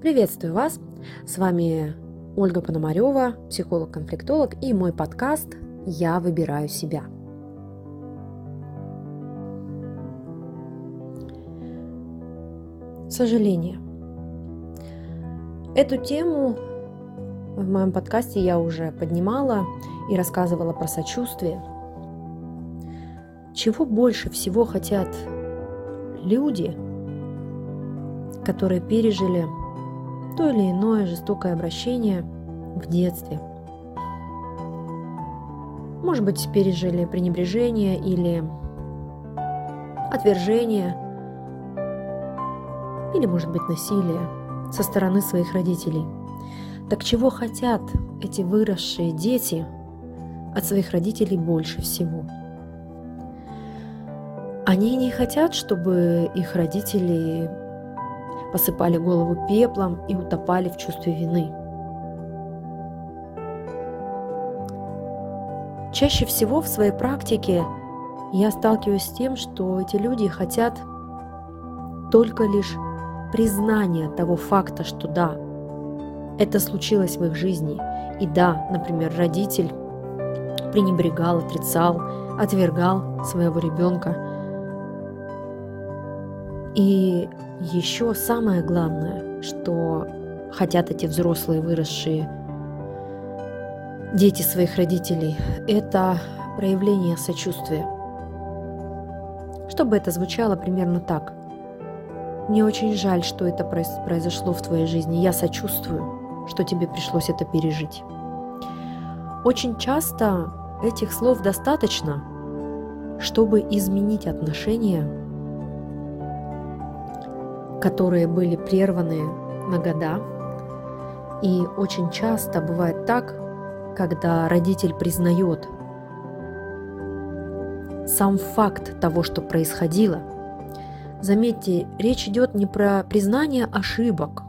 Приветствую вас! С вами Ольга Пономарева, психолог-конфликтолог и мой подкаст «Я выбираю себя». Сожаление. Эту тему в моем подкасте я уже поднимала и рассказывала про сочувствие. Чего больше всего хотят люди, которые пережили то или иное жестокое обращение в детстве. Может быть, пережили пренебрежение или отвержение, или, может быть, насилие со стороны своих родителей. Так чего хотят эти выросшие дети от своих родителей больше всего? Они не хотят, чтобы их родители посыпали голову пеплом и утопали в чувстве вины. Чаще всего в своей практике я сталкиваюсь с тем, что эти люди хотят только лишь признания того факта, что да, это случилось в их жизни. И да, например, родитель пренебрегал, отрицал, отвергал своего ребенка. И еще самое главное, что хотят эти взрослые выросшие дети своих родителей, это проявление сочувствия. Чтобы это звучало примерно так. Мне очень жаль, что это произошло в твоей жизни. Я сочувствую, что тебе пришлось это пережить. Очень часто этих слов достаточно, чтобы изменить отношения которые были прерваны на года. И очень часто бывает так, когда родитель признает сам факт того, что происходило. Заметьте, речь идет не про признание ошибок,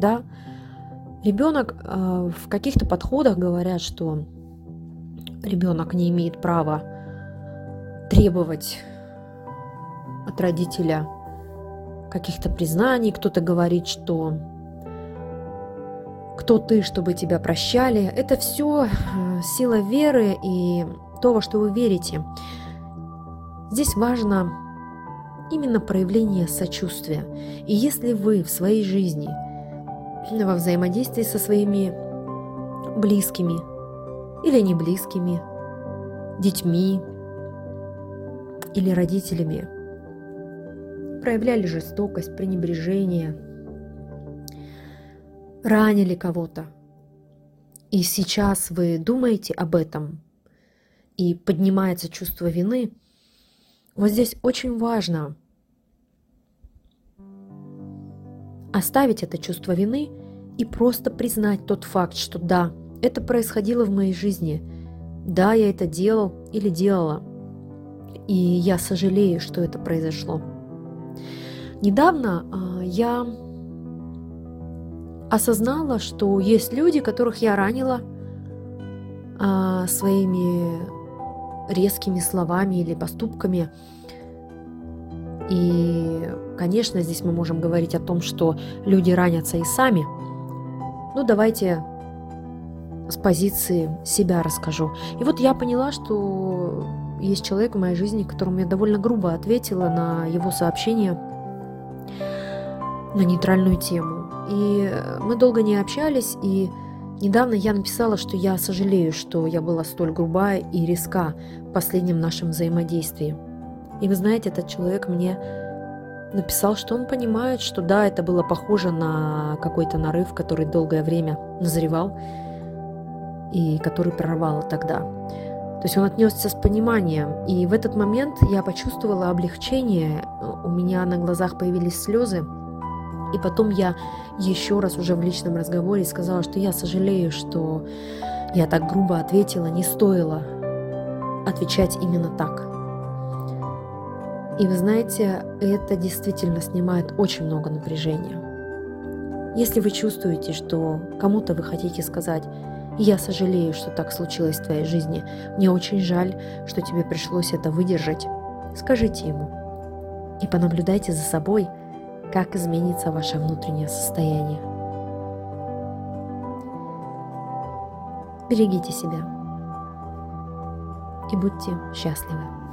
да. Ребенок э, в каких-то подходах говорят, что ребенок не имеет права требовать от родителя каких-то признаний, кто-то говорит, что кто ты, чтобы тебя прощали. Это все э, сила веры и то, во что вы верите. Здесь важно именно проявление сочувствия. И если вы в своей жизни, во взаимодействии со своими близкими или не близкими, детьми или родителями, проявляли жестокость, пренебрежение, ранили кого-то. И сейчас вы думаете об этом, и поднимается чувство вины, вот здесь очень важно оставить это чувство вины и просто признать тот факт, что да, это происходило в моей жизни, да, я это делал или делала, и я сожалею, что это произошло. Недавно а, я осознала, что есть люди, которых я ранила а, своими резкими словами или поступками. И, конечно, здесь мы можем говорить о том, что люди ранятся и сами. Ну, давайте с позиции себя расскажу. И вот я поняла, что есть человек в моей жизни, которому я довольно грубо ответила на его сообщение – на нейтральную тему. И мы долго не общались, и недавно я написала, что я сожалею, что я была столь грубая и резка в последнем нашем взаимодействии. И вы знаете, этот человек мне написал, что он понимает, что да, это было похоже на какой-то нарыв, который долгое время назревал и который прорвало тогда. То есть он отнесся с пониманием. И в этот момент я почувствовала облегчение. У меня на глазах появились слезы. И потом я еще раз уже в личном разговоре сказала, что я сожалею, что я так грубо ответила, не стоило отвечать именно так. И вы знаете, это действительно снимает очень много напряжения. Если вы чувствуете, что кому-то вы хотите сказать, я сожалею, что так случилось в твоей жизни. Мне очень жаль, что тебе пришлось это выдержать. Скажите ему. И понаблюдайте за собой, как изменится ваше внутреннее состояние. Берегите себя и будьте счастливы.